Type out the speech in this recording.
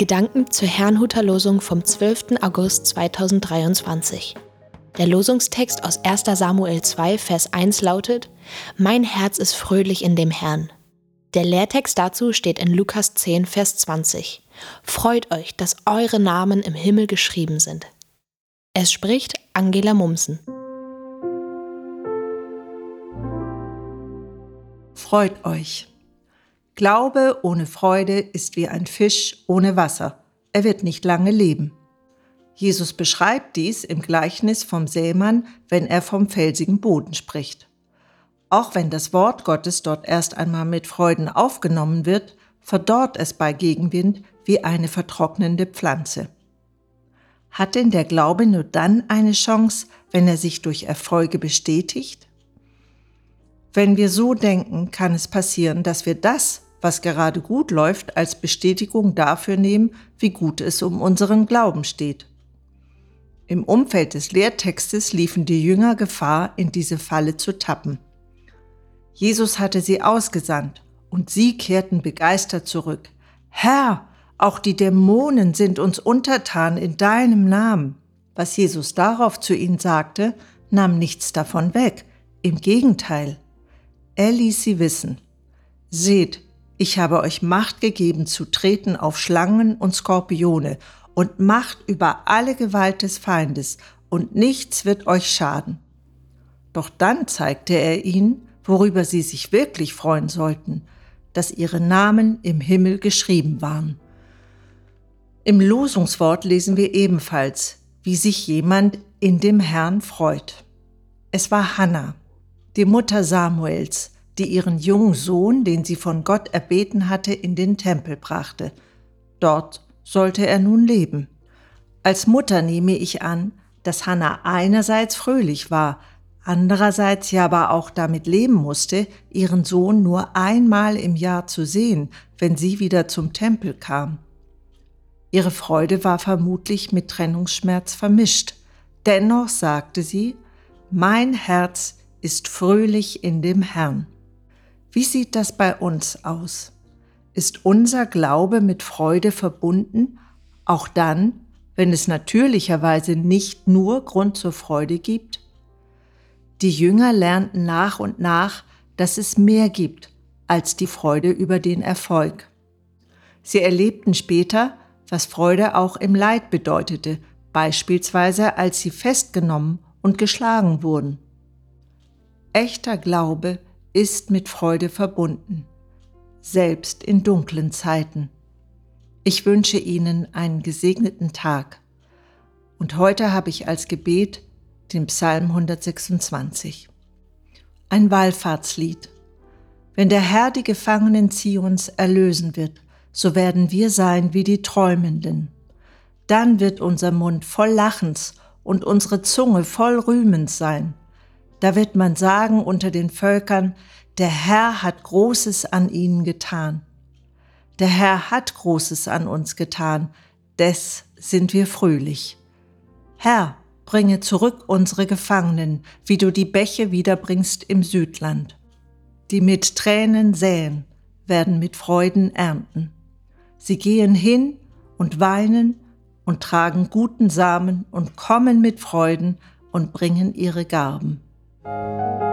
Gedanken zur Herrnhuter Losung vom 12. August 2023. Der Losungstext aus 1. Samuel 2, Vers 1 lautet: Mein Herz ist fröhlich in dem Herrn. Der Lehrtext dazu steht in Lukas 10, Vers 20. Freut euch, dass eure Namen im Himmel geschrieben sind. Es spricht Angela Mumsen. Freut euch. Glaube ohne Freude ist wie ein Fisch ohne Wasser. Er wird nicht lange leben. Jesus beschreibt dies im Gleichnis vom Sämann, wenn er vom felsigen Boden spricht. Auch wenn das Wort Gottes dort erst einmal mit Freuden aufgenommen wird, verdorrt es bei Gegenwind wie eine vertrocknende Pflanze. Hat denn der Glaube nur dann eine Chance, wenn er sich durch Erfolge bestätigt? Wenn wir so denken, kann es passieren, dass wir das, was gerade gut läuft, als Bestätigung dafür nehmen, wie gut es um unseren Glauben steht. Im Umfeld des Lehrtextes liefen die Jünger Gefahr, in diese Falle zu tappen. Jesus hatte sie ausgesandt, und sie kehrten begeistert zurück. Herr, auch die Dämonen sind uns untertan in deinem Namen. Was Jesus darauf zu ihnen sagte, nahm nichts davon weg. Im Gegenteil. Er ließ sie wissen. Seht, ich habe euch Macht gegeben zu treten auf Schlangen und Skorpione und Macht über alle Gewalt des Feindes, und nichts wird euch schaden. Doch dann zeigte er ihnen, worüber sie sich wirklich freuen sollten, dass ihre Namen im Himmel geschrieben waren. Im Losungswort lesen wir ebenfalls, wie sich jemand in dem Herrn freut. Es war Hannah, die Mutter Samuels, die ihren jungen Sohn, den sie von Gott erbeten hatte, in den Tempel brachte. Dort sollte er nun leben. Als Mutter nehme ich an, dass Hannah einerseits fröhlich war, andererseits ja aber auch damit leben musste, ihren Sohn nur einmal im Jahr zu sehen, wenn sie wieder zum Tempel kam. Ihre Freude war vermutlich mit Trennungsschmerz vermischt. Dennoch sagte sie, mein Herz ist fröhlich in dem Herrn. Wie sieht das bei uns aus? Ist unser Glaube mit Freude verbunden, auch dann, wenn es natürlicherweise nicht nur Grund zur Freude gibt? Die Jünger lernten nach und nach, dass es mehr gibt als die Freude über den Erfolg. Sie erlebten später, was Freude auch im Leid bedeutete, beispielsweise als sie festgenommen und geschlagen wurden. Echter Glaube ist mit Freude verbunden, selbst in dunklen Zeiten. Ich wünsche Ihnen einen gesegneten Tag. Und heute habe ich als Gebet den Psalm 126. Ein Wallfahrtslied. Wenn der Herr die Gefangenen Zions erlösen wird, so werden wir sein wie die Träumenden. Dann wird unser Mund voll Lachens und unsere Zunge voll Rühmens sein. Da wird man sagen unter den Völkern, der Herr hat Großes an ihnen getan. Der Herr hat Großes an uns getan, des sind wir fröhlich. Herr, bringe zurück unsere Gefangenen, wie du die Bäche wiederbringst im Südland. Die mit Tränen säen, werden mit Freuden ernten. Sie gehen hin und weinen und tragen guten Samen und kommen mit Freuden und bringen ihre Garben. Música